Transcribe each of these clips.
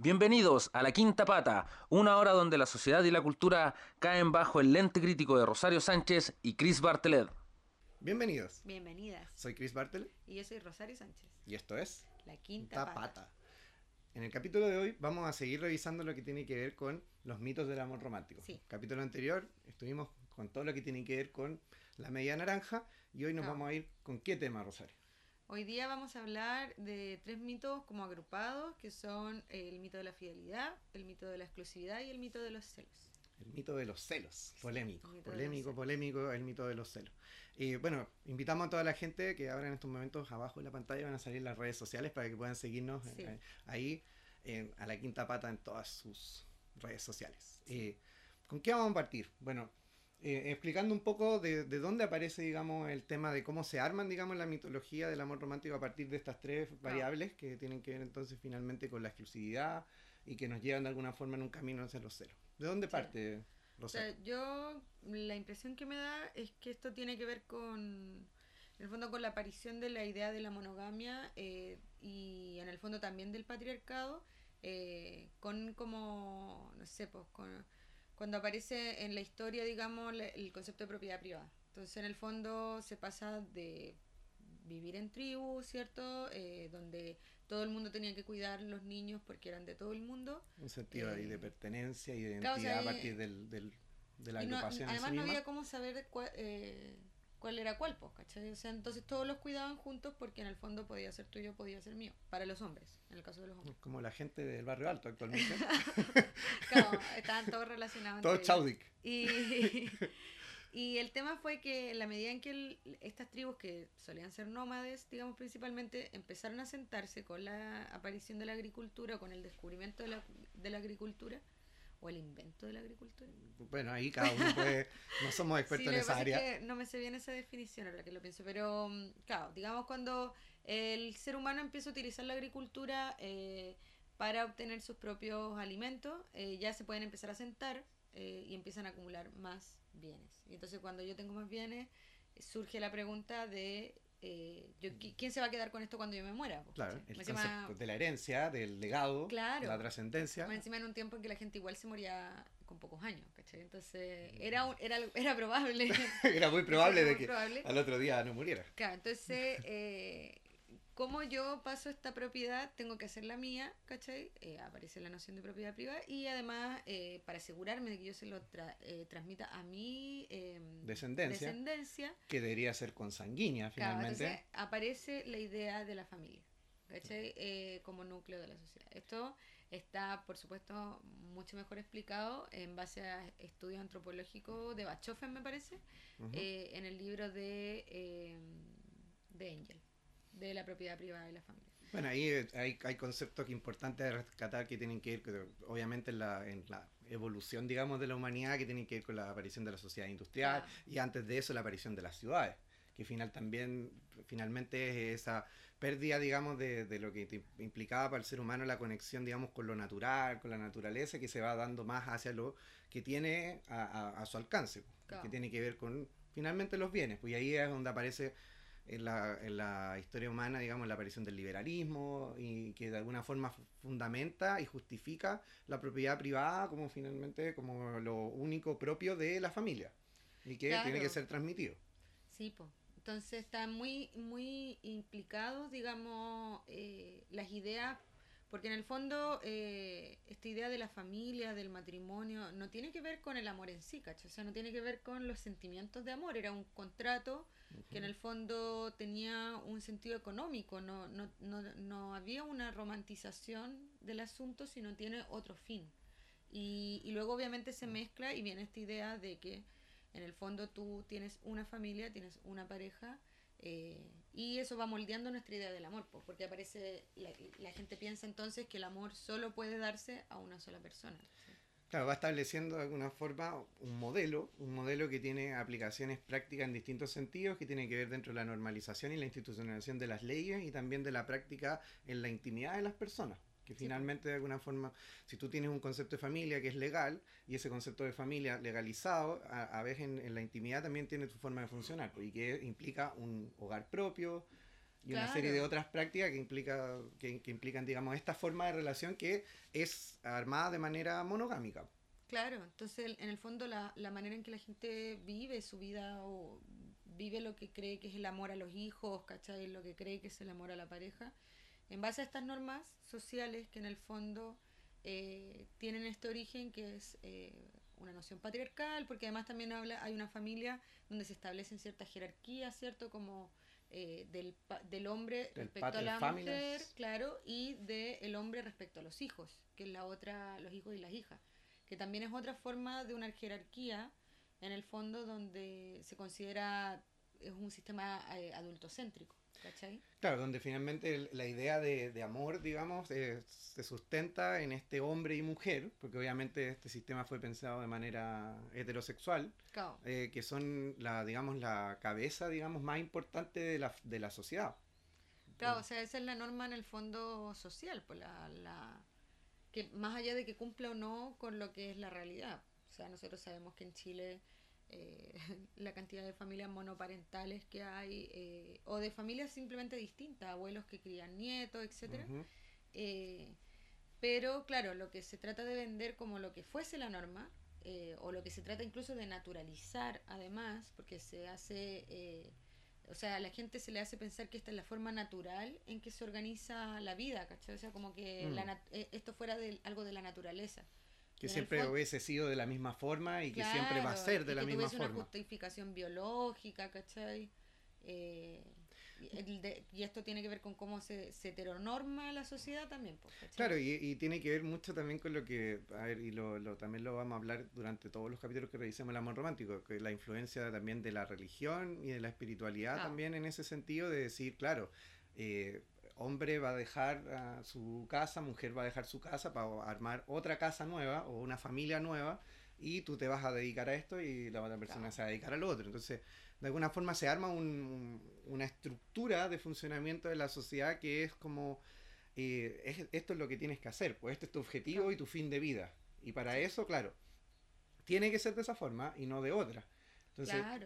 Bienvenidos a La Quinta Pata, una hora donde la sociedad y la cultura caen bajo el lente crítico de Rosario Sánchez y Chris Bartelet. Bienvenidos. Bienvenidas. Soy Chris Bartelet Y yo soy Rosario Sánchez. y esto es La quinta, Quinta pata. En el capítulo de hoy vamos a seguir revisando lo que tiene que ver con los mitos del amor romántico. Sí. Capítulo anterior estuvimos con todo lo que tiene que ver con la media naranja y hoy nos Claro. vamos a ir con qué tema, Rosario. Hoy día vamos a hablar de tres mitos como agrupados, que son el mito de la fidelidad, el mito de la exclusividad y el mito de los celos. El mito de los celos. Polémico, polémico, polémico el mito de los celos. Y bueno, invitamos a toda la gente que ahora en estos momentos abajo en la pantalla van a salir las redes sociales para que puedan seguirnos Sí. eh, ahí a la quinta pata en todas sus redes sociales. Eh, ¿Con qué vamos a partir? Bueno, eh, explicando un poco de, de dónde aparece, digamos, el tema de cómo se arman, digamos, la mitología del amor romántico a partir de estas tres variables que tienen que ver entonces finalmente con la exclusividad y que nos llevan de alguna forma en un camino hacia los celos. ¿De dónde Sí. parte, O Rosario? sea, yo la impresión que me da es que esto tiene que ver con, en el fondo, con la aparición de la idea de la monogamia eh, y en el fondo también del patriarcado, eh, con como, no sé, pues con, cuando aparece en la historia, digamos, el concepto de propiedad privada. Entonces, en el fondo se pasa de vivir en tribu, ¿cierto? Eh, donde todo el mundo tenía que cuidar los niños porque eran de todo el mundo. un sentido ahí de Eh, pertenencia y de claro, o identidad sea, a partir eh, del, del- de la Y no- agrupación en además sí no misma. había cómo saber cuál, eh, cuál era cuál, pues, ¿cachai? O sea, entonces todos los cuidaban juntos porque en el fondo podía ser tuyo, podía ser mío, para los hombres, en el caso de los hombres. Como la gente del barrio alto actualmente. Claro, estaban todos relacionados. Todo entre ellos. chaudic. Y, y el tema fue que en la medida en que el- estas tribus, que solían ser nómades, digamos principalmente, empezaron a sentarse con la aparición de la agricultura, con el descubrimiento de la, de la agricultura, o el invento de la agricultura. Bueno, ahí cada uno puede. No somos expertos Sí, en esa área. es que no me sé bien esa definición ahora que lo pienso, pero mm, claro, digamos cuando el ser humano empieza a utilizar la agricultura eh, para obtener sus propios alimentos, eh, ya se pueden empezar a sentar eh, y empiezan a acumular más bienes. Y entonces cuando yo tengo más bienes, surge la pregunta de eh, yo, ¿qui- ¿quién se va a quedar con esto cuando yo me muera? Claro, el encima- de la herencia, del legado, Claro. la trascendencia. encima en un tiempo en que la gente igual se moría con pocos años, ¿cachai? Entonces era, un- era, era probable. Era muy probable Era de que probable. al otro día no muriera. Claro, entonces, eh, como yo paso esta propiedad, tengo que hacer la mía, ¿cachai? Eh, aparece la noción de propiedad privada y además, eh, para asegurarme de que yo se lo tra- eh, transmita a mi eh, Descendencia. descendencia, Que debería ser consanguínea claro, finalmente. entonces aparece la idea de la familia, ¿cachai? Eh, como núcleo de la sociedad. Esto está, por supuesto, mucho mejor explicado en base a estudios antropológicos de Bachofen, me parece, en el libro de, de Angel, de la propiedad privada de la familia. Bueno, ahí hay, hay conceptos importantes de rescatar que tienen que ir, con- obviamente, en la, en la evolución, digamos, de la humanidad, que tienen que ir con la aparición de la sociedad industrial Claro. y antes de eso la aparición de las ciudades, que final también, finalmente es esa pérdida, digamos, de, de lo que te implicaba para el ser humano la conexión, digamos, con lo natural, con la naturaleza, que se va dando más hacia lo que tiene a, a- a su alcance, Claro. que tiene que ver con, finalmente, los bienes, pues y ahí es donde aparece en la, en la historia humana, digamos, la aparición del liberalismo y que de alguna forma fu- fundamenta y justifica la propiedad privada como finalmente como lo único propio de la familia y que Claro. tiene que ser transmitido. Sí, pues. Entonces están muy, muy implicados, digamos, eh, las ideas, porque en el fondo eh, esta idea de la familia, del matrimonio, no tiene que ver con el amor en sí, ¿cachai? O sea, no tiene que ver con los sentimientos de amor, era un contrato que en el fondo tenía un sentido económico, no, no, no, no había una romantización del asunto, sino tiene otro fin. Y, y luego obviamente se mezcla y viene esta idea de que en el fondo tú tienes una familia, tienes una pareja, eh, y eso va moldeando nuestra idea del amor, pues, porque aparece, la, la gente piensa entonces que el amor solo puede darse a una sola persona. ¿sí? Claro, va estableciendo de alguna forma un modelo, un modelo que tiene aplicaciones prácticas en distintos sentidos, que tiene que ver dentro de la normalización y la institucionalización de las leyes y también de la práctica en la intimidad de las personas. Que Sí, finalmente, de alguna forma, si tú tienes un concepto de familia que es legal y ese concepto de familia legalizado, a, a veces en, en la intimidad también tiene su forma de funcionar pues, y que implica un hogar propio, y una serie de otras prácticas que, implica, que, implican, digamos, esta forma de relación que es armada de manera monogámica. Claro, entonces en el fondo la, la manera en que la gente vive su vida o vive lo que cree que es el amor a los hijos, ¿cachai? Lo que cree que es el amor a la pareja, en base a estas normas sociales que en el fondo eh, tienen este origen que es eh, una noción patriarcal, porque además también habla, hay una familia donde se establecen ciertas jerarquías, ¿cierto? Como eh, del, del, hombre respecto a la mujer, claro, y del hombre respecto a los hijos, que es la otra, los hijos y las hijas, que también es otra forma de una jerarquía, en el fondo, donde se considera es un sistema eh, adultocéntrico. ¿Cachai? Claro, donde finalmente la idea de, amor, digamos, eh, se sustenta en este hombre y mujer, porque obviamente este sistema fue pensado de manera heterosexual, eh, que son la, digamos, la cabeza, digamos, más importante de la, de la sociedad. Claro, o sea, esa es la norma en el fondo social, pues la, la, que más allá de que cumpla o no con lo que es la realidad. O sea, nosotros sabemos que en Chile eh, la cantidad de familias monoparentales que hay, eh, o de familias simplemente distintas, abuelos que crían nietos, etcétera. Eh, pero claro, lo que se trata de vender como lo que fuese la norma, o lo que se trata incluso de naturalizar además, porque se hace, o sea, a la gente se le hace pensar que esta es la forma natural en que se organiza la vida, ¿cachai? O sea, como que mm. esto fuera de, algo de la naturaleza. Que siempre hubiese sido de la misma forma y que siempre va a ser de la misma forma. una justificación biológica, ¿cachai? Eh, y, esto tiene que ver con cómo se, se heteronorma la sociedad también. Pues, claro, y, tiene que ver mucho también con lo que, a ver, y lo, lo, también lo vamos a hablar durante todos los capítulos que revisemos el amor romántico, que la influencia también de la religión y de la espiritualidad también en ese sentido de decir, claro, eh, hombre va a dejar su casa, mujer va a dejar su casa para armar otra casa nueva o una familia nueva y tú te vas a dedicar a esto y la otra persona se va a dedicar al otro. Entonces, de alguna forma se arma una estructura de funcionamiento de la sociedad que es como, eh, esto es lo que tienes que hacer, pues este es tu objetivo y tu fin de vida. Y para eso, claro, tiene que ser de esa forma y no de otra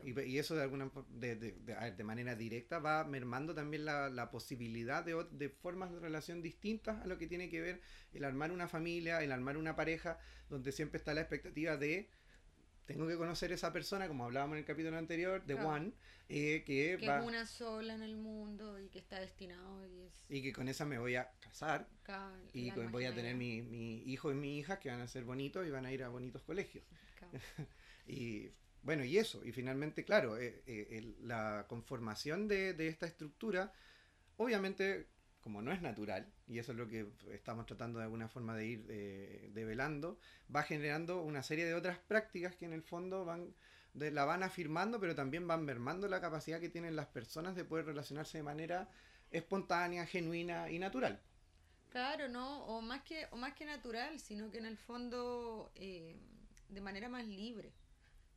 y, eso de alguna de, de, de, manera directa va mermando también la, la posibilidad de, de, formas de relación distintas a lo que tiene que ver el armar una familia, el armar una pareja, donde siempre está la expectativa de tengo que conocer esa persona, como hablábamos en el capítulo anterior, de One, eh, que, que es una sola en el mundo y que está destinado y, es... y que con esa me voy a casar y voy a tener mi, mi hijo y mi hija que van a ser bonitos y van a ir a bonitos colegios. y bueno, y eso, y finalmente, claro, eh, eh, la conformación de, esta estructura, obviamente, como no es natural, y eso es lo que estamos tratando de alguna forma de ir eh, develando, va generando una serie de otras prácticas que en el fondo van de, la van afirmando, pero también van mermando la capacidad que tienen las personas de poder relacionarse de manera espontánea, genuina y natural. Claro, no, o más que, o más que natural, sino que en el fondo de manera más libre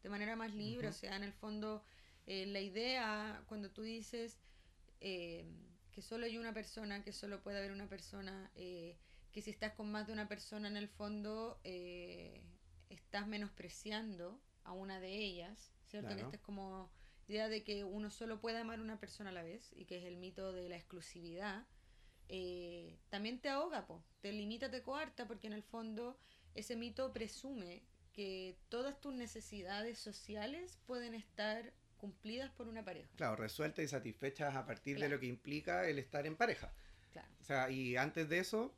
de manera más libre, o sea, en el fondo eh, la idea cuando tú dices eh, que solo hay una persona, que solo puede haber una persona, eh, que si estás con más de una persona en el fondo estás menospreciando a una de ellas, ¿cierto? Que esta es como idea de que uno solo puede amar a una persona a la vez y que es el mito de la exclusividad. también te ahoga, po, te limita, te coarta, porque en el fondo ese mito presume que todas tus necesidades sociales pueden estar cumplidas por una pareja. Claro, resueltas y satisfechas a partir de lo que implica el estar en pareja. Claro. O sea, y antes de eso...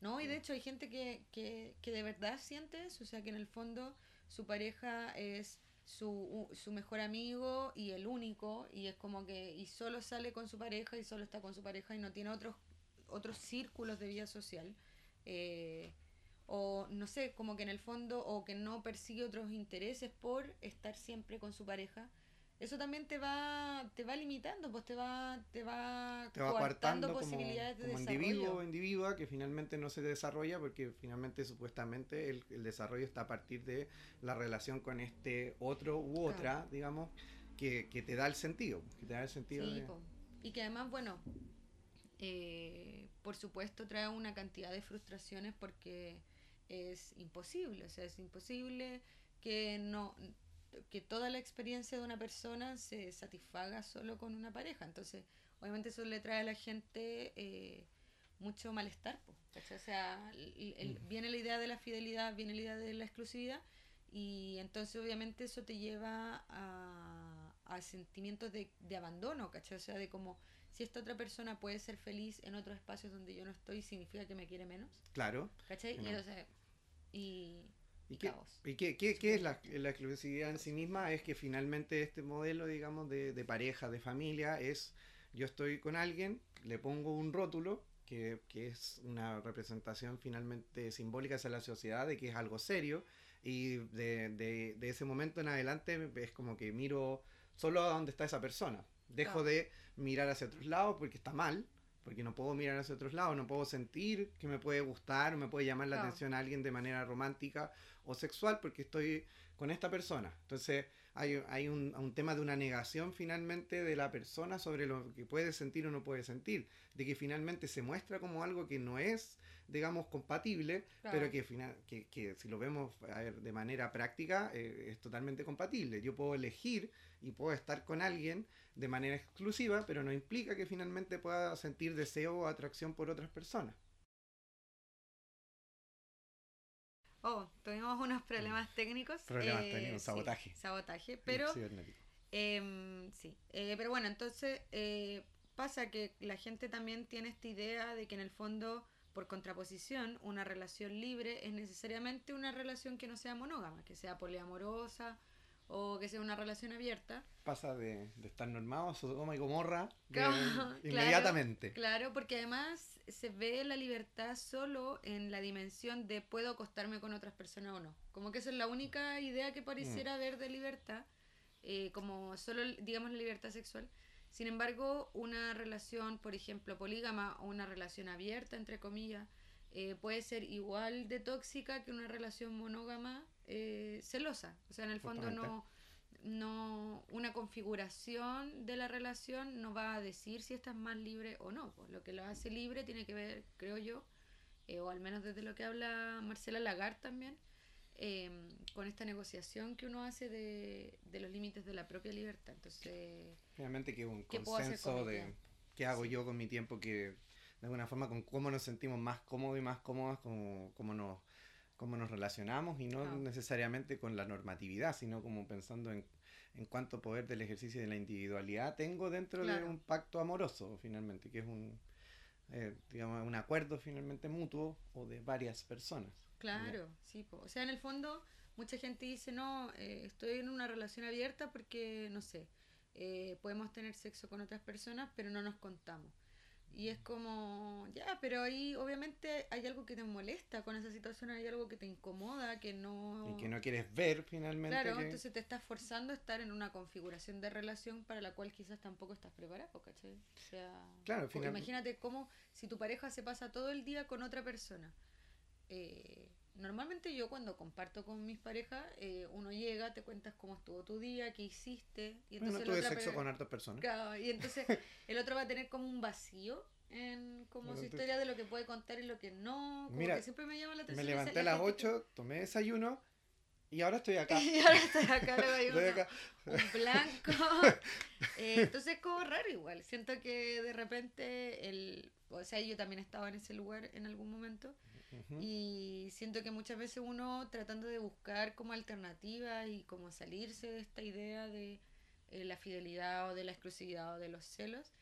No, y de hecho hay gente que, que, que de verdad siente eso, o sea, que en el fondo su pareja es su, su mejor amigo y el único, y es como que, y solo sale con su pareja y solo está con su pareja y no tiene otros, otros círculos de vida social. Eh, o no sé, como que en el fondo, o que no persigue otros intereses por estar siempre con su pareja, eso también te va, te va limitando, pues te va, te va, te coartando posibilidades de como individuo o individua que finalmente no se desarrolla porque finalmente supuestamente el, el, desarrollo está a partir de la relación con este otro u otra, digamos, que, que, te da el sentido, que te da el sentido y que además, bueno, eh, por supuesto trae una cantidad de frustraciones porque es imposible, o sea, es imposible que no que toda la experiencia de una persona se satisfaga solo con una pareja. Entonces, obviamente eso le trae a la gente eh, mucho malestar. ¿cachai? O sea, el- el- Mm. viene la idea de la fidelidad, viene la idea de la exclusividad y entonces obviamente eso te lleva a, a sentimientos de, de abandono, ¿cachai? O sea, de como si esta otra persona puede ser feliz en otros espacios donde yo no estoy, significa que me quiere menos, Claro. ¿cachai? Y entonces, y ¿Y qué, caos. y qué, qué- qué es la, la exclusividad en sí misma? Es que finalmente este modelo, digamos, de, de pareja, de familia, es yo estoy con alguien, le pongo un rótulo, que, que es una representación finalmente simbólica hacia la sociedad de que es algo serio, y de, de- de ese momento en adelante es como que miro solo a dónde está esa persona. Dejo de mirar hacia otros lados porque está mal, porque no puedo mirar hacia otros lados, no puedo sentir que me puede gustar o me puede llamar la atención a alguien de manera romántica o sexual porque estoy con esta persona. Entonces hay, hay un, un tema de una negación finalmente de la persona sobre lo que puede sentir o no puede sentir, de que finalmente se muestra como algo que no es, digamos, compatible, Claro. pero que, final, que, que si lo vemos a ver, de manera práctica eh, es totalmente compatible. Yo puedo elegir y puedo estar con alguien de manera exclusiva, pero no implica que finalmente pueda sentir deseo o atracción por otras personas. Oh, tuvimos unos problemas técnicos. Problemas eh, técnicos, sí, sabotaje. sabotaje, pero em, sí. Eh, pero bueno, entonces eh, pasa que la gente también tiene esta idea de que en el fondo, por contraposición, una relación libre es necesariamente una relación que no sea monógama, que sea poliamorosa o que sea una relación abierta. Pasa de, de estar normado a Sodoma y Gomorra de- Claro, inmediatamente. Claro, porque además se ve la libertad solo en la dimensión de puedo acostarme con otras personas o no. Como que esa es la única idea que pareciera haber de libertad, eh, como solo, digamos, la libertad sexual. Sin embargo, una relación, por ejemplo, polígama o una relación abierta, entre comillas, eh, puede ser igual de tóxica que una relación monógama eh, celosa. O sea, en el fondo no, no una configuración de la relación no va a decir si esta es más libre o no. Pues lo que lo hace libre tiene que ver, creo yo, eh, o al menos desde lo que habla Marcela Lagarde también, eh, con esta negociación que uno hace de, de los límites de la propia libertad. Entonces, Finalmente que un ¿Qué puedo hacer consenso con de qué hago Sí. yo con mi tiempo que de alguna forma con cómo nos sentimos más cómodos y más cómodas, como cómo nos, cómo nos relacionamos y no Claro. necesariamente con la normatividad, sino como pensando en, en cuánto poder del ejercicio de la individualidad tengo dentro de un pacto amoroso, finalmente, que es un, eh, digamos, un acuerdo finalmente mutuo o de varias personas. Claro, sí. po. O sea, en el fondo, mucha gente dice, no, eh, estoy en una relación abierta porque, no sé, eh, podemos tener sexo con otras personas, pero no nos contamos. Y es como, ya, pero ahí obviamente hay algo que te molesta con esa situación, hay algo que te incomoda, que no... Y que no quieres ver finalmente. Claro, que- entonces te estás forzando a estar en una configuración de relación para la cual quizás tampoco estás preparado, ¿cachai? O sea, Claro, final- imagínate cómo si tu pareja se pasa todo el día con otra persona. Eh, normalmente yo cuando comparto con mis parejas, eh, uno llega, te cuentas cómo estuvo tu día, qué hiciste, y entonces tuve sexo con hartas personas. Claro, y entonces el otro va a tener como un vacío en como su historia de lo que puede contar y lo que no. Como Mira, que siempre me llama la Me atención. esa- levanté a la las gente que- 8, tomé desayuno y ahora estoy acá. y ahora estoy acá, luego hay uno- acá. un blanco. Eh, entonces es como raro igual. Siento que de repente el... O sea, yo también estaba en ese lugar en algún momento Y siento que muchas veces uno tratando de buscar como alternativas y como salirse de esta idea de eh, la fidelidad o de la exclusividad o de los celos,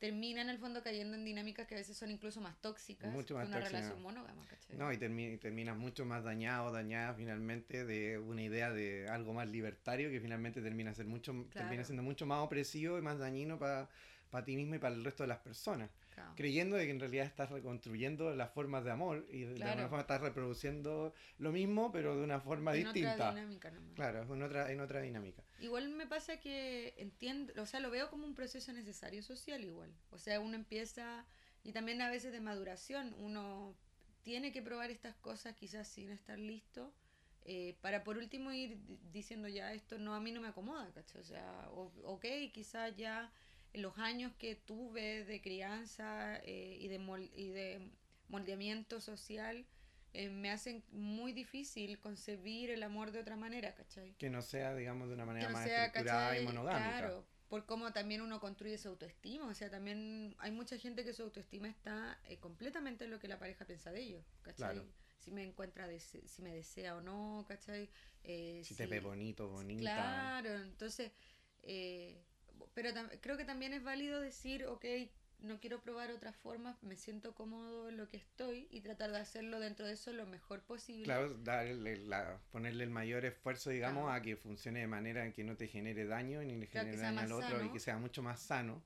termina en el fondo cayendo en dinámicas que a veces son incluso más tóxicas Mucho más que una relación monógama, ¿cachai? No, y, termi- terminas mucho más dañado, dañada finalmente de una idea de algo más libertario que finalmente termina, ser mucho, termina siendo mucho más opresivo y más dañino para ti mismo y para el resto de las personas. Claro. Creyendo de que en realidad estás reconstruyendo las formas de amor y de Claro. alguna forma estás reproduciendo lo mismo pero de una forma En otra distinta. dinámica nomás. Claro, en otra, en otra dinámica. Igual me pasa que entiendo, o sea, lo veo como un proceso necesario social igual. O sea, uno empieza, y también a veces de maduración, uno tiene que probar estas cosas quizás sin estar listo, eh, para por último ir di- diciendo ya esto no a mí no me acomoda, ¿cachai? O sea, o- ok, quizás ya los años que tuve de crianza eh, y, de mol- y de moldeamiento social, eh, me hacen muy difícil concebir el amor de otra manera, ¿cachai? Que no sea, digamos, de una manera no más sea, estructurada y monogámica. Claro, por cómo también uno construye su autoestima. O sea, también hay mucha gente que su autoestima está eh, completamente en lo que la pareja piensa de ellos, ¿cachai? Si me encuentra, si me desea o no, ¿cachai? Eh, si, te ve bonito, bonita. Claro, entonces, eh, pero creo que también es válido decir, ok, no quiero probar otras formas, me siento cómodo en lo que estoy y tratar de hacerlo dentro de eso lo mejor posible. Claro, darle la, ponerle el mayor esfuerzo, digamos, a que funcione de manera en que no te genere daño ni le genere daño al otro y que sea mucho más sano.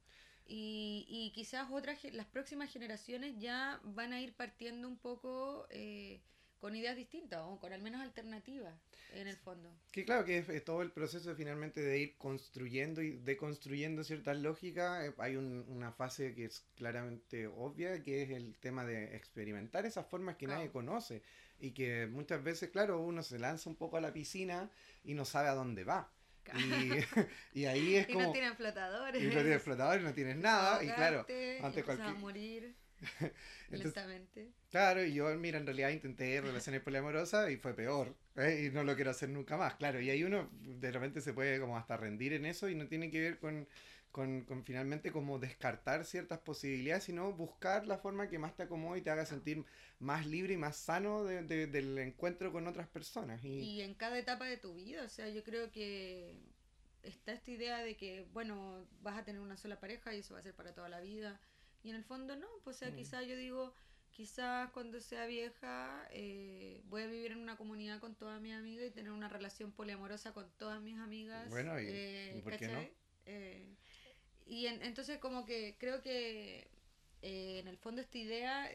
Y, y quizás otras, las próximas generaciones ya van a ir partiendo un poco eh, con ideas distintas o con al menos alternativas en el fondo. Que claro, que es, todo el proceso finalmente de ir construyendo y deconstruyendo ciertas lógicas. Eh, hay una fase que es claramente obvia, que es el tema de experimentar esas formas que nadie conoce y que muchas veces, claro, uno se lanza un poco a la piscina y no sabe a dónde va. Y, ahí es como... Y no tienen flotadores. Y no tienes flotadores, no tienes nada. Y claro, antes cualquier... a morir. lentamente. Claro, y yo, mira, en realidad intenté relaciones poliamorosas y fue peor. ¿eh? Y no lo quiero hacer nunca más. Claro, y ahí uno de repente se puede como hasta rendir en eso y no tiene que ver con, con, con finalmente como descartar ciertas posibilidades, sino buscar la forma que más te acomode y te haga sentir más libre y más sano de, del encuentro con otras personas. Y... y en cada etapa de tu vida, o sea, yo creo que está esta idea de que, bueno, vas a tener una sola pareja y eso va a ser para toda la vida y en el fondo no, pues o sea, mm. quizás yo digo, quizás cuando sea vieja eh, voy a vivir en una comunidad con todas mis amigas y tener una relación poliamorosa con todas mis amigas. Bueno, ¿y, eh, por qué no? Eh, y entonces como que creo que en el fondo esta idea,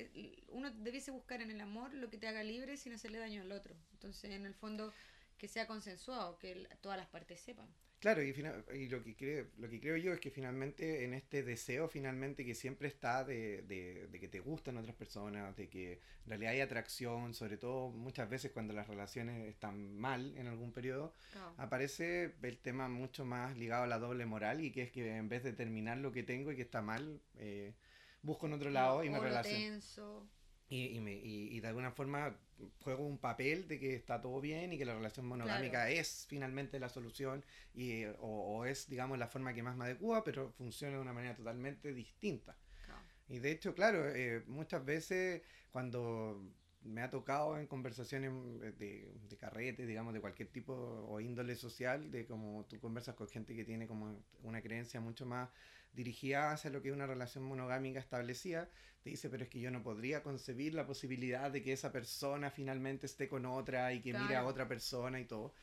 uno debiese buscar en el amor lo que te haga libre sin hacerle daño al otro. Entonces en el fondo que sea consensuado, que todas las partes sepan. Claro, y, y lo, que creo, lo que creo yo es que finalmente en este deseo finalmente que siempre está de, de, que te gustan otras personas, de que en realidad hay atracción, sobre todo muchas veces cuando las relaciones están mal en algún periodo, aparece el tema mucho más ligado a la doble moral y que es que en vez de terminar lo que tengo y que está mal, eh, busco en otro lado y me relaciono. Y, y, me, y, de alguna forma juego un papel de que está todo bien y que la relación monogámica es finalmente la solución y, o, es, digamos, la forma que más me adecua, pero funciona de una manera totalmente distinta. Y de hecho, claro, eh, muchas veces cuando me ha tocado en conversaciones de, de carrete, digamos, de cualquier tipo o índole social, de como tú conversas con gente que tiene como una creencia mucho más dirigida hacia lo que es una relación monogámica establecida, te dice, pero es que yo no podría concebir la posibilidad de que esa persona finalmente esté con otra y que mire a otra persona y todo.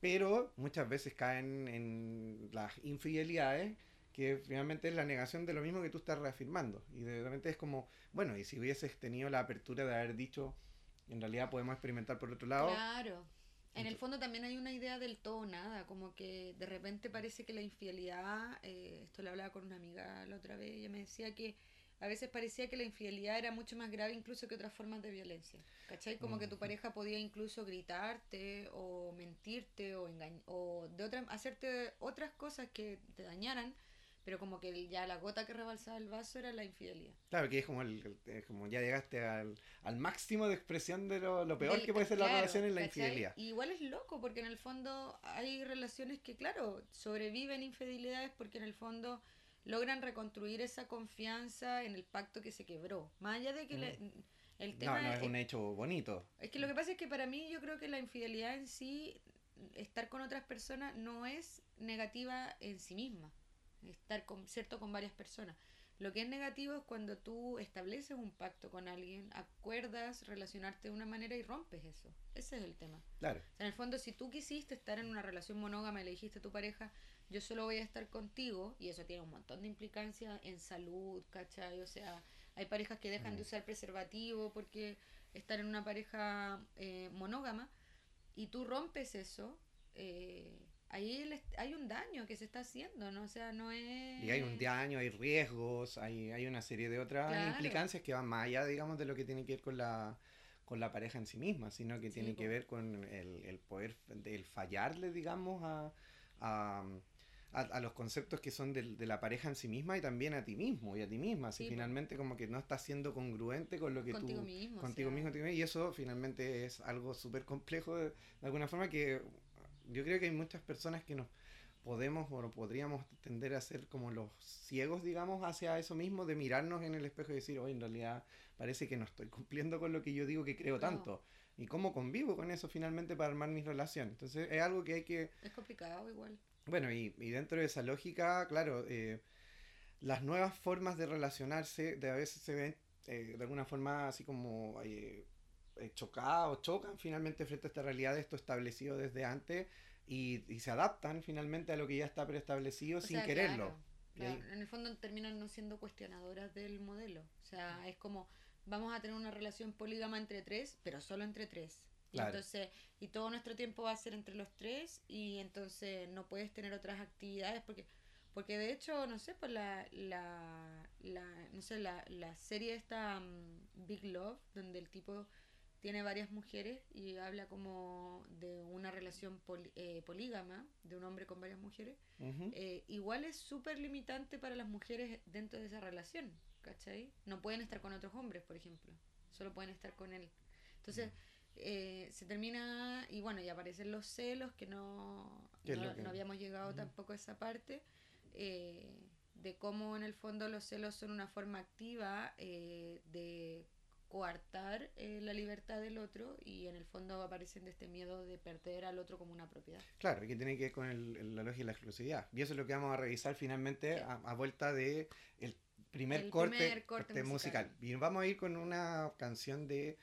Pero muchas veces caen en las infidelidades que finalmente es la negación de lo mismo que tú estás reafirmando. Y de repente es como, bueno, y si hubieses tenido la apertura de haber dicho, en realidad podemos experimentar por otro lado. Claro. En el fondo también hay una idea del todo nada, como que de repente parece que la infidelidad, eh, esto lo hablaba con una amiga la otra vez, ella me decía que a veces parecía que la infidelidad era mucho más grave incluso que otras formas de violencia. ¿Cachai? Como que tu pareja podía incluso gritarte o mentirte o, o de otra, hacerte otras cosas que te dañaran, pero como que ya la gota que rebalsaba el vaso era la infidelidad. Claro, que es como, el, como ya llegaste al, máximo de expresión de lo, peor que puede ser la relación en la infidelidad. igual es loco, porque en el fondo hay relaciones que, claro, sobreviven infidelidades porque en el fondo logran reconstruir esa confianza en el pacto que se quebró. Más allá de que el tema... No, no es, un hecho bonito. Es que lo que pasa es que para mí yo creo que la infidelidad en sí, estar con otras personas no es negativa en sí misma. Estar con, cierto con varias personas. Lo que es negativo es cuando tú estableces un pacto con alguien, acuerdas relacionarte de una manera y rompes eso. Ese es el tema. Claro. en el fondo, si tú quisiste estar en una relación monógama y le dijiste a tu pareja, yo solo voy a estar contigo, y eso tiene un montón de implicancia en salud, ¿cachai? O sea, hay parejas que dejan de mm. usar preservativo porque están en una pareja eh, monógama, y tú rompes eso, eh, ahí hay un daño que se está haciendo, ¿no? O sea, no es... Y hay un daño, hay riesgos, hay, hay una serie de otras implicancias que van más allá, digamos, de lo que tiene que ver con la con la pareja en sí misma, sino que tiene que ver con el, el poder, el fallarle, digamos, a, a, los conceptos que son de, la pareja en sí misma y también a ti mismo y a ti misma. Si finalmente como que no estás siendo congruente con lo que contigo tú... Mismo, contigo mismo. Y eso finalmente es algo súper complejo de, alguna forma que yo creo que hay muchas personas que nos podemos o podríamos tender a ser como los ciegos, digamos, hacia eso mismo, de mirarnos en el espejo y decir, oye, en realidad parece que no estoy cumpliendo con lo que yo digo que creo tanto. ¿Y cómo convivo con eso finalmente para armar mis relaciones? Entonces es algo que hay que... Es complicado igual. Bueno, y, y dentro de esa lógica, claro, eh, las nuevas formas de relacionarse de a veces se ven eh, de alguna forma así como eh, chocadas o chocan finalmente frente a esta realidad de esto establecido desde antes y, y se adaptan finalmente a lo que ya está preestablecido O sin sea, quererlo. claro, Y claro. ahí- En el fondo terminan no siendo cuestionadoras del modelo. O sea, es como, vamos a tener una relación polígama entre tres, pero solo entre tres. Y Claro. entonces, y todo nuestro tiempo va a ser entre los tres, y entonces no puedes tener otras actividades porque porque de hecho, no sé, pues la, la, la no sé, la, la serie esta mm, Big Love, donde el tipo tiene varias mujeres y habla como de una relación poli- eh, polígama, de un hombre con varias mujeres, eh, igual es súper limitante para las mujeres dentro de esa relación, ¿cachai? No pueden estar con otros hombres, por ejemplo, solo pueden estar con él. Entonces, eh, se termina, y bueno, y aparecen los celos, que no, ¿Qué es no, lo que- no habíamos llegado tampoco a esa parte, eh, de cómo en el fondo los celos son una forma activa de coartar eh, la libertad del otro y en el fondo aparecen de este miedo de perder al otro como una propiedad. Claro, que tiene que ver con el, el- la lógica y la exclusividad. Y eso es lo que vamos a revisar finalmente Sí. a, a vuelta de el primer El corte, primer corte corte musical. musical. Y vamos a ir con una canción de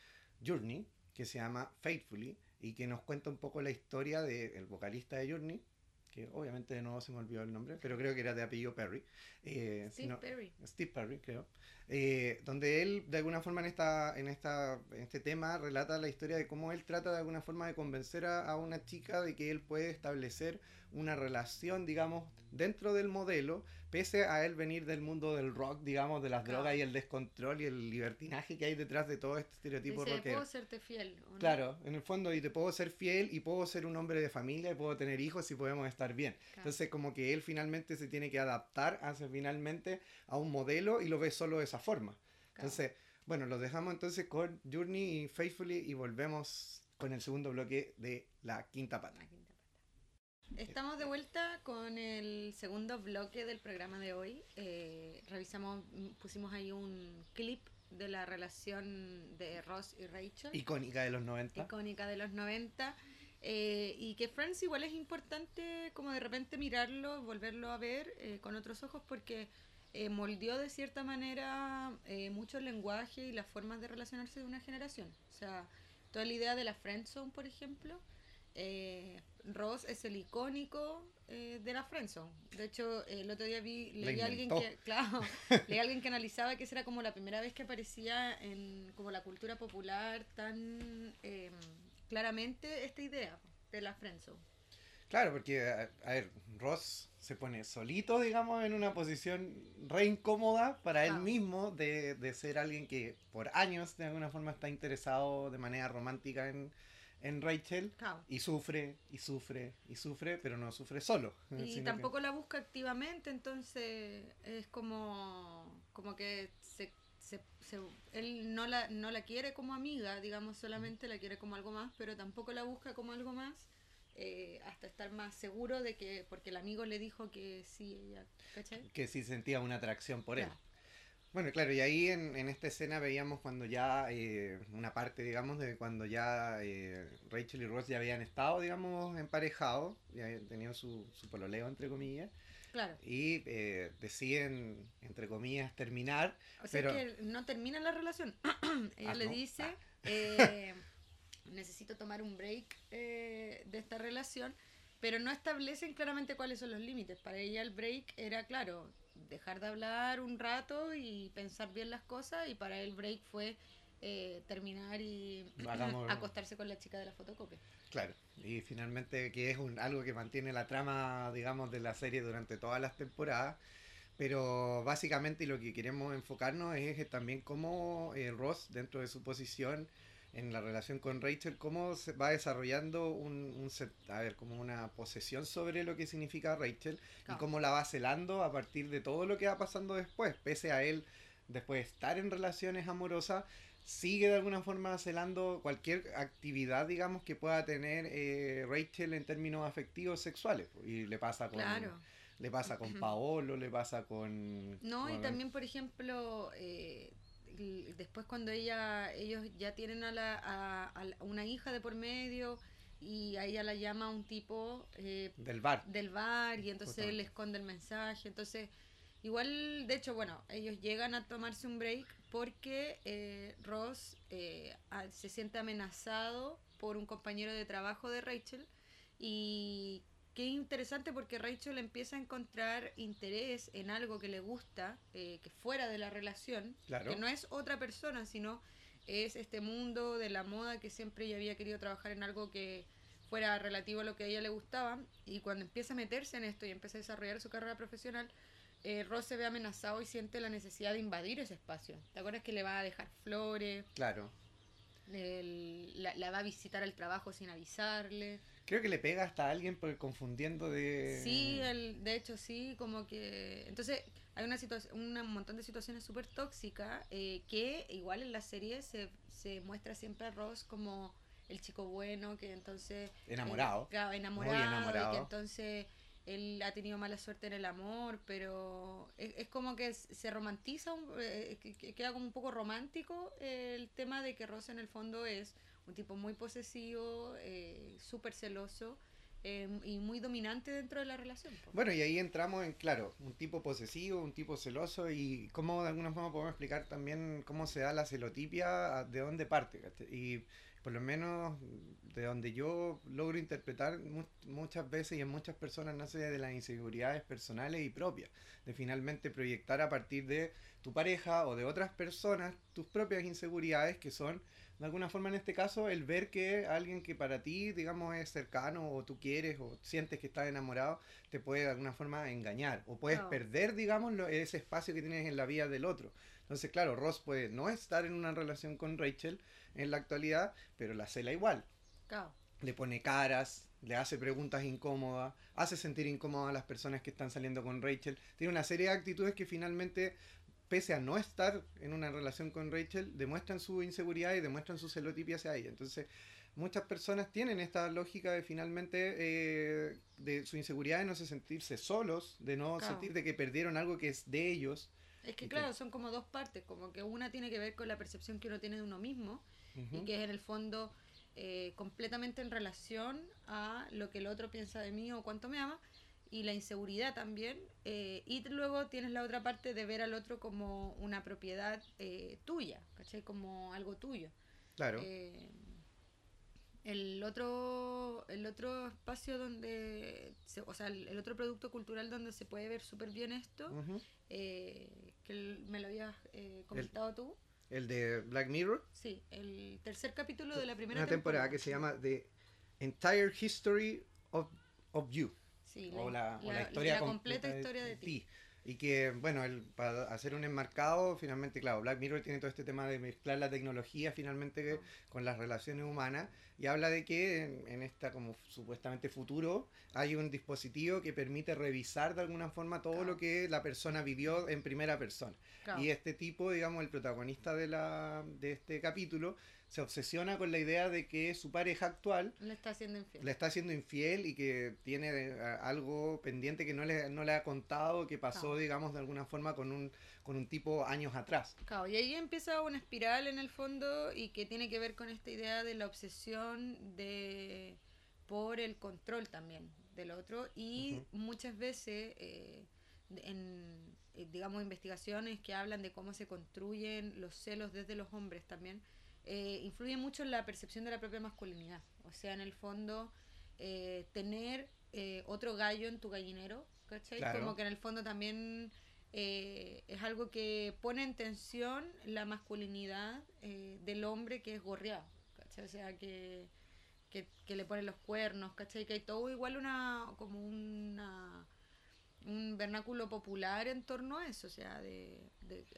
Journey que se llama Faithfully y que nos cuenta un poco la historia del vocalista de Journey, que obviamente de nuevo se me olvidó el nombre, pero creo que era de apellido Perry. Eh, Steve Perry. Steve Perry, creo. Eh, donde él, de alguna forma, en, esta, en, esta, en este tema, relata la historia de cómo él trata de alguna forma de convencer a, a una chica de que él puede establecer una relación, digamos, dentro del modelo, pese a él venir del mundo del rock, digamos, de las Claro. drogas y el descontrol y el libertinaje que hay detrás de todo este estereotipo Dice, rockero. ¿puedo serte fiel? o no?". Claro, en el fondo, y te puedo ser fiel y puedo ser un hombre de familia y puedo tener hijos y podemos estar bien. Claro. Entonces, como que él finalmente se tiene que adaptar hacia finalmente a un modelo y lo ve solo de esa forma. Claro. Entonces, bueno, lo dejamos entonces con Journey y Faithfully y volvemos con el segundo bloque de la quinta pata. Estamos de vuelta con el segundo bloque del programa de hoy. Eh, revisamos, pusimos ahí un clip de la relación de Ross y Rachel, Icónica de los 90. icónica de los 90. eh, y que Friends igual es importante como de repente mirarlo, volverlo a ver eh, con otros ojos porque eh, moldeó de cierta manera eh, mucho el lenguaje y las formas de relacionarse de una generación. O sea, toda la idea de la friendzone, por ejemplo, eh, Ross es el icónico eh, de la friendzone. De hecho, el otro día vi, leí a alguien que, claro, leí a alguien que analizaba que esa era como la primera vez que aparecía en como la cultura popular tan eh, claramente esta idea de la friendzone. Claro, porque, a, a ver, Ross se pone solito, digamos, en una posición re incómoda para él Claro. mismo de, de ser alguien que por años de alguna forma está interesado de manera romántica en, en Rachel Claro. y sufre y sufre y sufre, pero no sufre solo. Y que- tampoco la busca activamente, entonces es como, como que se, se- se- él no la, no la quiere como amiga, digamos, solamente la quiere como algo más, pero tampoco la busca como algo más eh, hasta estar más seguro de que, porque el amigo le dijo que sí, ella, ¿cachai? que sí sentía una atracción por él. Bueno, claro, y ahí en, en esta escena veíamos cuando ya, eh, una parte, digamos, de cuando ya eh, Rachel y Ross ya habían estado, digamos, emparejados, ya tenían su, su pololeo, entre comillas, Claro. y eh, deciden, entre comillas, terminar. O sea Pero- que no termina la relación. Ella Ah, le ¿no? dice, Ah. eh, necesito tomar un break eh, de esta relación, pero no establecen claramente cuáles son los límites. Para ella el break era, claro, dejar de hablar un rato y pensar bien las cosas, y para él el break fue eh, terminar y Hagamos- acostarse con la chica de la fotocopia. Claro, y finalmente que es un, algo que mantiene la trama, digamos, de la serie durante todas las temporadas. Pero básicamente lo que queremos enfocarnos es, eh, también cómo eh, Ross, dentro de su posición en la relación con Rachel, cómo se va desarrollando un, un a ver, como una posesión sobre lo que significa Rachel y Claro. cómo la va celando a partir de todo lo que va pasando después, pese a él después de estar en relaciones amorosas, sigue de alguna forma celando cualquier actividad, digamos, que pueda tener eh, Rachel en términos afectivos sexuales. Y le pasa con... Le pasa con Paolo, le pasa con... No, y también, por ejemplo, eh, después cuando ella ellos ya tienen a, la, a, una hija de por medio y a ella la llama un tipo eh, del bar. del bar y entonces él esconde el mensaje. Entonces igual de hecho bueno ellos llegan a tomarse un break porque eh, Ross eh, se siente amenazado por un compañero de trabajo de Rachel y qué interesante porque Rachel empieza a encontrar interés en algo que le gusta, eh, que fuera de la relación, que no es otra persona, sino es este mundo de la moda que siempre ella había querido trabajar en algo que fuera relativo a lo que a ella le gustaba y cuando empieza a meterse en esto y empieza a desarrollar su carrera profesional, eh, Ross se ve amenazado y siente la necesidad de invadir ese espacio. ¿Te acuerdas que le va a dejar flores? Claro. la, va a visitar al trabajo sin avisarle. Creo que le pega hasta a alguien por confundiendo de... Sí, el, de hecho sí, como que... Entonces hay una situación, un montón de situaciones súper tóxicas eh, que igual en la serie se, se muestra siempre a Ross como el chico bueno que entonces... Enamorado. Eh, enamorado, enamorado. Y que entonces él ha tenido mala suerte en el amor, pero es, como que se romantiza, eh, queda como un poco romántico el tema de que Rosa en el fondo es un tipo muy posesivo, eh, súper celoso. Em, y muy dominante dentro de la relación. Bueno, y ahí entramos en, claro, un tipo posesivo, un tipo celoso y cómo de alguna forma podemos explicar también cómo se da la celotipia, de dónde parte. Y por lo menos de donde yo logro interpretar muchas veces y en muchas personas nace de las inseguridades personales y propias, de finalmente proyectar a partir de tu pareja o de otras personas tus propias inseguridades que son de alguna forma en este caso el ver que alguien que para ti digamos es cercano o tú quieres o sientes que estás enamorado te puede de alguna forma engañar o puedes perder digamos ese espacio que tienes en la vida del otro entonces claro Ross puede no estar en una relación con Rachel en la actualidad, pero la cela igual. Le pone caras, le hace preguntas incómodas, hace sentir incómodas a las personas que están saliendo con Rachel. Tiene una serie de actitudes que finalmente, pese a no estar en una relación con Rachel, demuestran su inseguridad y demuestran su celotipia hacia ella. Entonces, muchas personas tienen esta lógica de finalmente eh, de su inseguridad de no sentirse solos, de no sentir de que perdieron algo que es de ellos. Es que claro, son como dos partes, como que una tiene que ver con la percepción que uno tiene de uno mismo y que es en el fondo eh, completamente en relación a lo que el otro piensa de mí o cuánto me ama y la inseguridad también. Eh, y luego tienes la otra parte de ver al otro como una propiedad eh, tuya, ¿cachai? Como algo tuyo. Claro. el otro, el otro espacio donde, o sea, el, otro producto cultural donde se puede ver súper bien esto, que me lo habías comentado tú, el de Black Mirror. Sí, el tercer capítulo de la primera Una temporada, que se llama The Entire History of, of You. Sí, o la, historia completa, historia de, ti. Y que, bueno, el, para hacer un enmarcado, finalmente, claro, Black Mirror tiene todo este tema de mezclar la tecnología finalmente con las relaciones humanas y habla de que en, en esta como supuestamente futuro hay un dispositivo que permite revisar de alguna forma todo lo que la persona vivió en primera persona. Y este tipo, digamos, el protagonista de, la, de este capítulo, se obsesiona con la idea de que su pareja actual le está haciendo infiel, le está haciendo infiel y que tiene eh, algo pendiente que no le, no le ha contado, que pasó, digamos, de alguna forma con un, con un tipo años atrás. Claro, y ahí empieza una espiral en el fondo y que tiene que ver con esta idea de la obsesión de por el control también del otro y muchas veces eh, en eh, digamos investigaciones que hablan de cómo se construyen los celos desde los hombres también eh, influye mucho en la percepción de la propia masculinidad o sea en el fondo tener otro gallo en tu gallinero ¿cachai? como que en el fondo también es algo que pone en tensión la masculinidad del hombre que es gorreado ¿cachai? o sea que que, le ponen los cuernos, ¿cachai? Que hay todo igual una, como una, un vernáculo popular en torno a eso, o sea, de,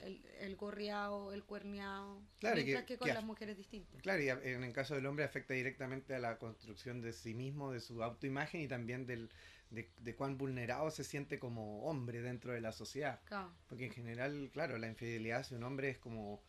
el, el, gorriao, el cuerneado, claro, mientras que, con las mujeres distintas. Claro, y en el caso del hombre afecta directamente a la construcción de sí mismo, de su autoimagen y también del, de, de, cuán vulnerado se siente como hombre dentro de la sociedad. Porque en general, claro, la infidelidad hacia un hombre es como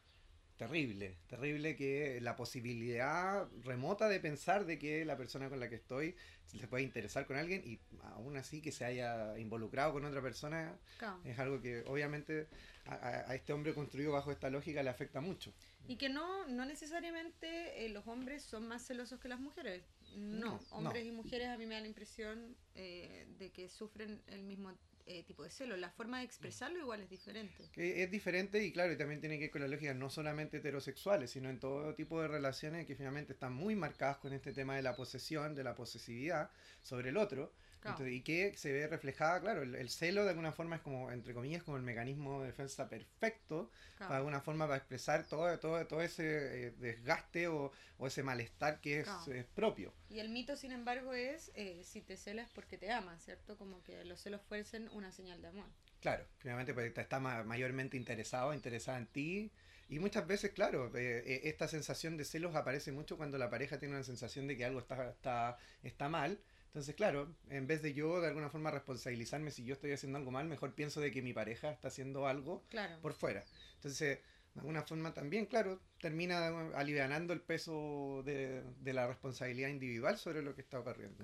terrible, terrible que la posibilidad remota de pensar de que la persona con la que estoy se puede interesar con alguien y aún así que se haya involucrado con otra persona es algo que obviamente a, este hombre construido bajo esta lógica le afecta mucho. Y que no, no necesariamente eh, los hombres son más celosos que las mujeres. No, hombres y mujeres a mí me da la impresión eh, de que sufren el mismo eh, tipo de celo. La forma de expresarlo igual es diferente. Que es diferente y claro, y también tiene que ver con la lógica no solamente heterosexuales, sino en todo tipo de relaciones que finalmente están muy marcadas con este tema de la posesión, de la posesividad sobre el otro y que se ve reflejada, claro, el, celo de alguna forma es como, entre comillas, como el mecanismo de defensa perfecto, para alguna forma para expresar todo, todo, todo ese eh, desgaste o, ese malestar que es, propio. Y el mito, sin embargo, es eh, si te celas porque te amas, ¿cierto? Como que los celos fuercen una señal de amor. Claro, finalmente pues, está mayormente interesado, interesada en ti. Y muchas veces, claro, eh, esta sensación de celos aparece mucho cuando la pareja tiene una sensación de que algo está, está, está mal entonces, claro, en vez de yo de alguna forma responsabilizarme si yo estoy haciendo algo mal, mejor pienso de que mi pareja está haciendo algo por fuera. Entonces, de alguna forma también, claro, termina alivianando el peso de, la responsabilidad individual sobre lo que está ocurriendo.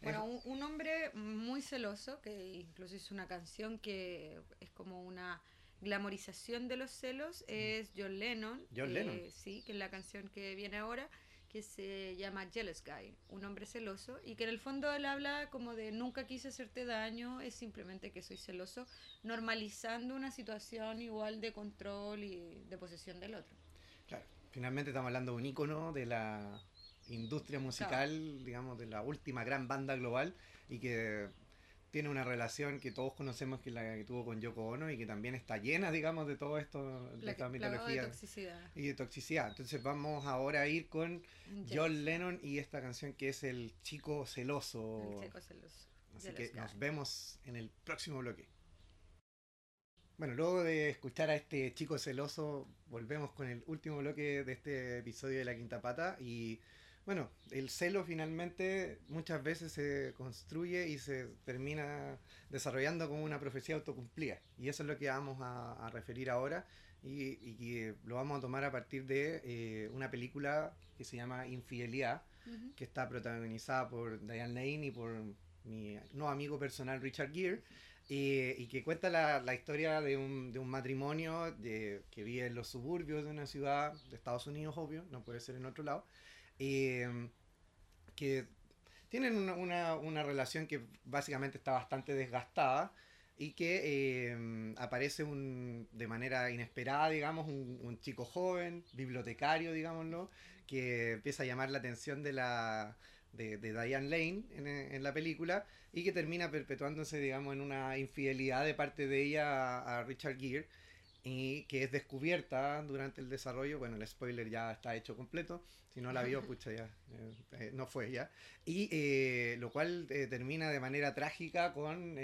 bueno, un, hombre muy celoso, que incluso hizo una canción que es como una glamorización de los celos, es John Lennon. John Lennon. Sí, que es la canción que viene ahora que se llama Jealous Guy, un hombre celoso, y que en el fondo él habla como de nunca quise hacerte daño, es simplemente que soy celoso, normalizando una situación igual de control y de posesión del otro. Claro, finalmente estamos hablando de un ícono de la industria musical, digamos, de la última gran banda global, y que tiene una relación que todos conocemos que la que tuvo con Yoko Ono y que también está llena, digamos, de todo esto, de esta mitología. De toxicidad. Y de toxicidad. Entonces vamos ahora a ir con John Lennon y esta canción que es El Chico Celoso. El Chico Celoso. Así que nos vemos en el próximo bloque. Bueno, luego de escuchar a este chico celoso, volvemos con el último bloque de este episodio de La Quinta Pata y bueno, el celo finalmente muchas veces se construye y se termina desarrollando como una profecía autocumplida. Y eso es lo que vamos a, referir ahora y, y, lo vamos a tomar a partir de eh, una película que se llama Infidelidad, que está protagonizada por Diane Lane y por mi no amigo personal Richard Gere. Eh, y que cuenta la, la historia de un, de un matrimonio de, que vive en los suburbios de una ciudad de Estados Unidos, obvio, no puede ser en otro lado, Em, que tienen una, una, relación que básicamente está bastante desgastada y que em, aparece un, de manera inesperada, digamos, un, un, chico joven, bibliotecario, digámoslo, que empieza a llamar la atención de la de, de Diane Lane en, en, la película y que termina perpetuándose, digamos, en una infidelidad de parte de ella a, a Richard Gere y que es descubierta durante el desarrollo, bueno, el spoiler ya está hecho completo, si no la vio, pucha, ya, eh, eh, no fue ya, y eh, lo cual termina de manera trágica con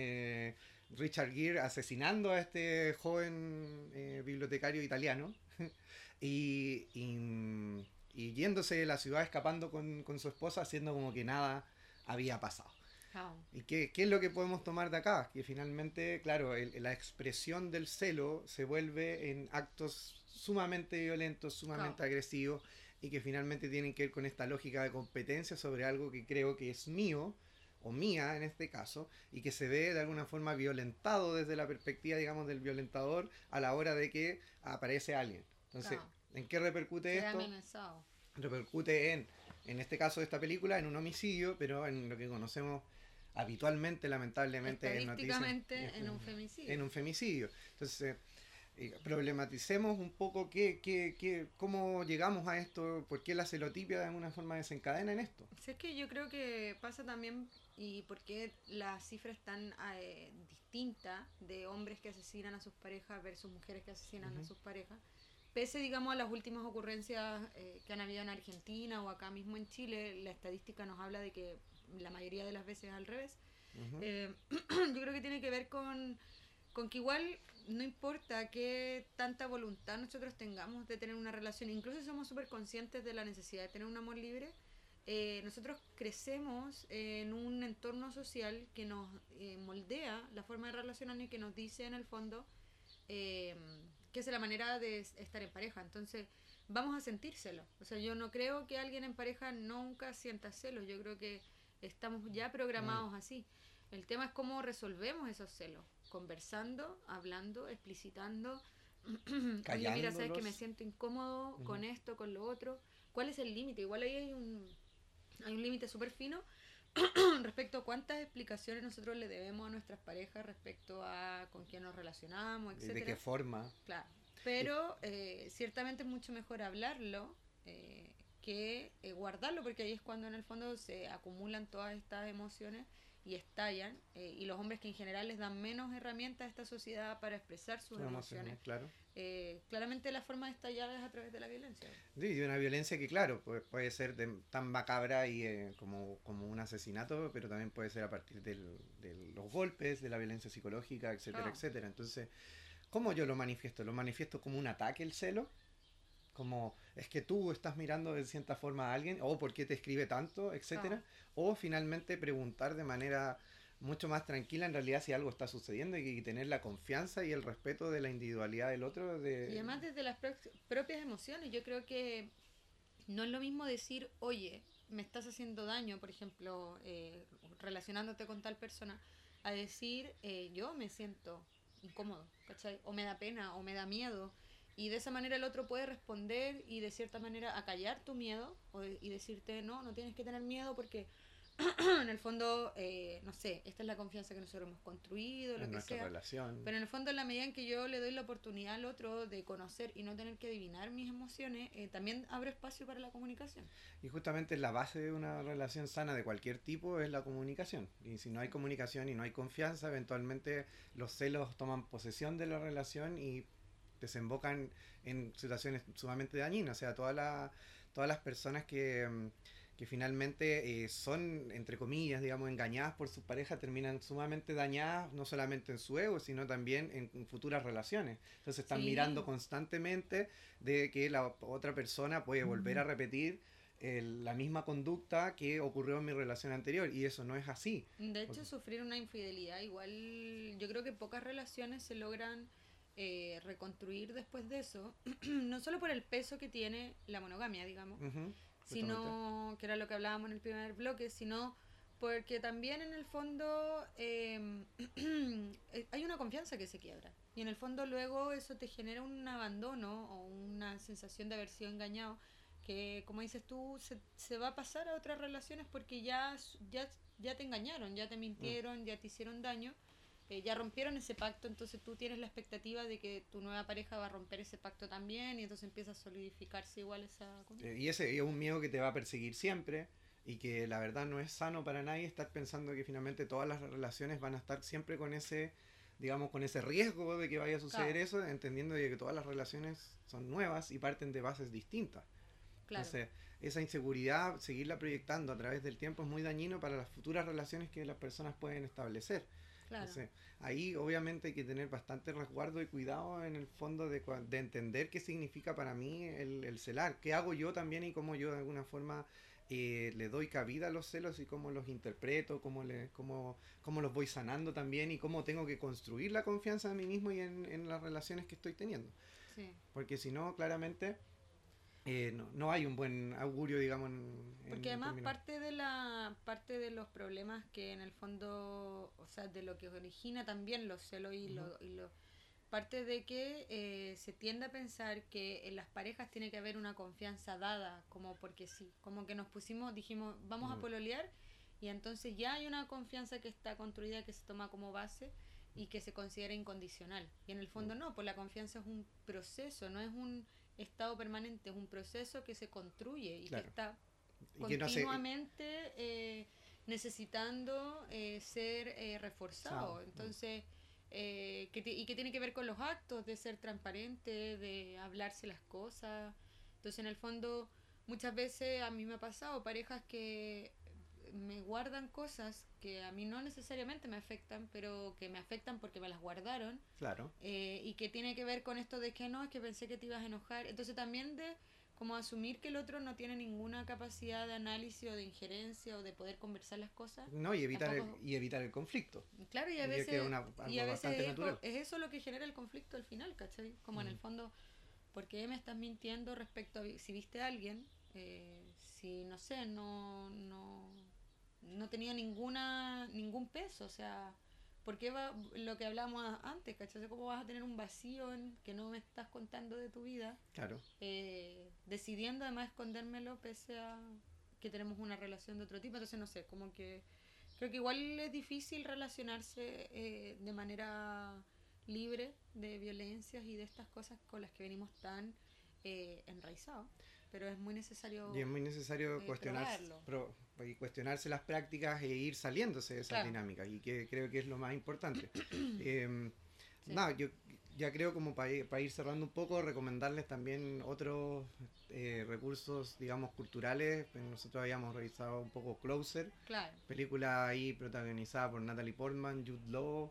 Richard Gere asesinando a este joven bibliotecario italiano y, y, yéndose de la ciudad escapando con, con su esposa haciendo como que nada había pasado. ¿Y qué, qué, es lo que podemos tomar de acá? Que finalmente, claro, la expresión del celo se vuelve en actos sumamente violentos, sumamente agresivos y que finalmente tienen que ver con esta lógica de competencia sobre algo que creo que es mío o mía en este caso y que se ve de alguna forma violentado desde la perspectiva, digamos, del violentador a la hora de que aparece alguien. Entonces, ¿en qué repercute esto? Repercute en, en este caso de esta película, en un homicidio, pero en lo que conocemos habitualmente, lamentablemente, en noticias. En, un femicidio. En un femicidio. Entonces, eh, problematicemos un poco qué, qué, qué, cómo llegamos a esto, por qué la celotipia de alguna forma desencadena en esto. es que yo creo que pasa también y por qué las cifras están eh, distintas de hombres que asesinan a sus parejas versus mujeres que asesinan a sus parejas. Pese, digamos, a las últimas ocurrencias eh, que han habido en Argentina o acá mismo en Chile, la estadística nos habla de que la mayoría de las veces al revés. Eh, yo creo que tiene que ver con, con que igual no importa qué tanta voluntad nosotros tengamos de tener una relación, incluso somos súper conscientes de la necesidad de tener un amor libre, eh, nosotros crecemos en un entorno social que nos eh, moldea la forma de relacionarnos y que nos dice en el fondo que es la manera de estar en pareja. Entonces, vamos a sentírselo. O sea, yo no creo que alguien en pareja nunca sienta celos. Yo creo que estamos ya programados mm. así. El tema es cómo resolvemos esos celos. Conversando, hablando, explicitando. Oye, mira, sabes que me siento incómodo con esto, con lo otro. ¿Cuál es el límite? Igual ahí hay un, hay un límite súper fino respecto a cuántas explicaciones nosotros le debemos a nuestras parejas respecto a con quién nos relacionamos, etc. ¿De qué forma? Claro. Pero eh, ciertamente es mucho mejor hablarlo eh, que eh, guardarlo, porque ahí es cuando en el fondo se acumulan todas estas emociones y estallan, eh, y los hombres que en general les dan menos herramientas a esta sociedad para expresar sus emociones. claro. Eh, claramente la forma de estallar es a través de la violencia. Sí, y una violencia que, claro, puede, puede ser tan macabra y eh, como, como un asesinato, pero también puede ser a partir de los golpes, de la violencia psicológica, etcétera, etcétera. Entonces, ¿cómo yo lo manifiesto? ¿Lo manifiesto como un ataque el celo? Como es que tú estás mirando de cierta forma a alguien o por qué te escribe tanto, etcétera, o finalmente preguntar de manera mucho más tranquila en realidad si algo está sucediendo y, tener la confianza y el respeto de la individualidad del otro. De... Y además desde las propias emociones, yo creo que no es lo mismo decir, oye, me estás haciendo daño, por ejemplo, eh, relacionándote con tal persona, a decir, eh, yo me siento incómodo, ¿cachai? O me da pena, o me da miedo, y de esa manera el otro puede responder y de cierta manera acallar tu miedo y decirte, no, no tienes que tener miedo porque en el fondo, eh, no sé, esta es la confianza que nosotros hemos construido, lo que sea. Relación. Pero en el fondo, en la medida en que yo le doy la oportunidad al otro de conocer y no tener que adivinar mis emociones, eh, también abre espacio para la comunicación. Y justamente la base de una relación sana de cualquier tipo es la comunicación. Y si no hay comunicación y no hay confianza, eventualmente los celos toman posesión de la relación y desembocan en situaciones sumamente dañinas. O sea, toda la, todas las personas que, que finalmente eh, son, entre comillas, digamos, engañadas por su pareja, terminan sumamente dañadas, no solamente en su ego, sino también en, futuras relaciones. Entonces están mirando constantemente de que la otra persona puede volver a repetir la misma conducta que ocurrió en mi relación anterior y eso no es así. De hecho, sufrir una infidelidad, igual yo creo que pocas relaciones se logran eh, reconstruir después de eso, no solo por el peso que tiene la monogamia, digamos, sino, que era lo que hablábamos en el primer bloque, sino porque también en el fondo em, eh, hay una confianza que se quiebra. Y en el fondo luego eso te genera un abandono o una sensación de haber sido engañado que, como dices tú, se, se va a pasar a otras relaciones porque ya, ya, ya te engañaron, ya te mintieron, ya te hicieron daño eh, ya rompieron ese pacto, entonces tú tienes la expectativa de que tu nueva pareja va a romper ese pacto también y entonces empieza a solidificarse igual esa... Eh, y ese es un miedo que te va a perseguir siempre y que la verdad no es sano para nadie estar pensando que finalmente todas las relaciones van a estar siempre con ese digamos con ese riesgo de que vaya a suceder eso, entendiendo de que todas las relaciones son nuevas y parten de bases distintas. Claro. Entonces, esa inseguridad, seguirla proyectando a través del tiempo es muy dañino para las futuras relaciones que las personas pueden establecer ahí obviamente hay que tener bastante resguardo y cuidado en el fondo de, de entender qué significa para mí el, el, celar, qué hago yo también y cómo yo de alguna forma eh, le doy cabida a los celos y cómo los interpreto, cómo, le, cómo, cómo los voy sanando también y cómo tengo que construir la confianza en mí mismo y en, en las relaciones que estoy teniendo. Porque si no, claramente eh, no, no, hay un buen augurio, digamos. En, Porque además parte de la parte de los problemas que en el fondo, o sea, de lo que origina también los celos y, lo, y lo, parte de que eh, se tiende a pensar que en las parejas tiene que haber una confianza dada, como porque sí, como que nos pusimos, dijimos, vamos a pololear y entonces ya hay una confianza que está construida, que se toma como base y que se considera incondicional. Y en el fondo no, pues la confianza es un proceso, no es un estado permanente, es un proceso que se construye y que está continuamente eh, necesitando eh, ser eh, reforzado. Entonces, que y que tiene que ver con los actos de ser transparente, de hablarse las cosas. Entonces, en el fondo, muchas veces a mí me ha pasado parejas que me guardan cosas que a mí no necesariamente me afectan, pero que me afectan porque me las guardaron. Claro. Eh, y que tiene que ver con esto de que no, es que pensé que te ibas a enojar. Entonces también de como asumir que el otro no tiene ninguna capacidad de análisis o de injerencia o de poder conversar las cosas. No, y evitar, el, Tampoco- y evitar el conflicto. Claro, y a veces, es una- y a veces es, es eso lo que genera el conflicto al final, ¿cachai? Como en el Ujú. fondo, ¿por qué me estás mintiendo respecto a si viste a alguien? eh, si, no sé, no, no, no tenía ninguna ningún peso, o sea, ¿por qué va lo que hablábamos antes, ¿cachai? ¿Cómo vas a tener un vacío en que no me estás contando de tu vida? Claro. eh, decidiendo además escondérmelo pese a que tenemos una relación de otro tipo. Entonces, no sé, como que creo que igual es difícil relacionarse eh, de manera libre de violencias y de estas cosas con las que venimos tan eh, enraizados. Pero es muy necesario... Y es muy necesario eh, cuestionarse, probarlo. pro- y cuestionarse las prácticas e ir saliéndose de esas Claro. dinámicas. Y que creo que es lo más importante. Em, Sí. nada, yo ya creo como para ir, para ir cerrando un poco, recomendarles también otros eh, recursos, digamos, culturales. Pues Nosotros habíamos revisado un poco Closer, Claro. película ahí protagonizada por Natalie Portman, Jude Law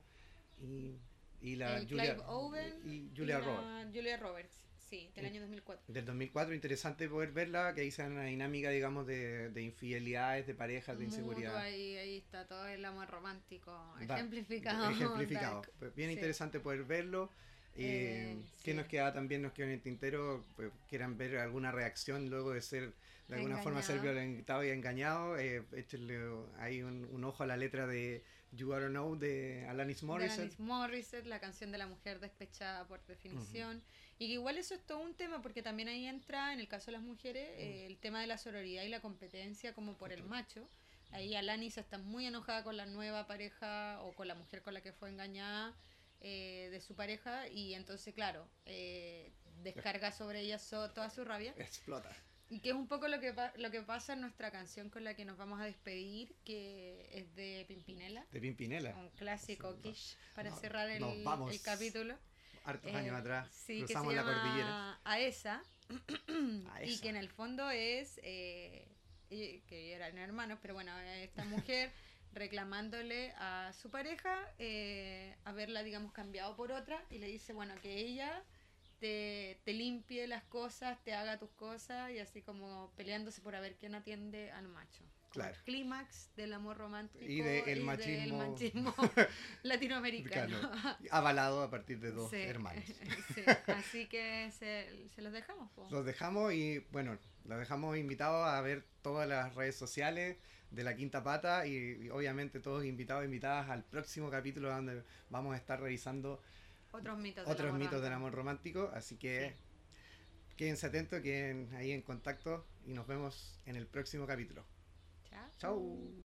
y, y la Julia, Owen y Julia y Roberts. Julia Roberts, sí, del año 2004. Del 2004, interesante poder verla, que ahí se da una dinámica, digamos, de, de infidelidades, de parejas, de inseguridad. Ahí, ahí está todo el amor romántico Da- ejemplificado. ejemplificado. Dark. Pues bien Sí. interesante poder verlo. Eh, Eh, ¿Qué sí. nos queda también? Nos queda en el tintero, pues, quieran ver alguna reacción luego de ser, de alguna forma ser Engañado. violentado y engañado. Eh, échenle ahí un, un ojo a la letra de You Gotta Know de Alanis de Morissette. Alanis Morissette, la canción de la mujer despechada por definición. Y que igual eso es todo un tema, porque también ahí entra, en el caso de las mujeres, eh, el tema de la sororidad y la competencia como por el macho. Ahí Alanis está muy enojada con la nueva pareja o con la mujer con la que fue engañada eh, de su pareja y entonces, claro, eh, descarga sobre ella so- toda su rabia. Explota. Y que es un poco lo que, lo que pasa en nuestra canción con la que nos vamos a despedir, que es de Pimpinela De Pimpinela. un clásico quiche para no- cerrar el, el capítulo. Hartos Eh, años atrás. sí, que cruzamos la cordillera. A y esa. que en el fondo es eh, y- que eran hermanos, pero bueno, esta mujer reclamándole a su pareja eh, haberla, digamos, cambiado por otra y le dice, bueno, que ella te, te limpie las cosas, te haga tus cosas y así como peleándose por a ver quién atiende al macho. Claro. clímax del amor romántico Y de el del machismo- machismo latinoamericano. Claro. Avalado a partir de dos Sí, hermanos. sí, Así que se, se los dejamos. po. Los dejamos y bueno, los dejamos invitados a ver todas las redes sociales de la Quinta Pata y, y obviamente todos invitados e invitadas al próximo capítulo donde vamos a estar revisando Otros mitos del otros amor mitos del romántico. amor romántico. Así que quédense atentos, queden ahí en contacto y nos vemos en el próximo capítulo. Chao.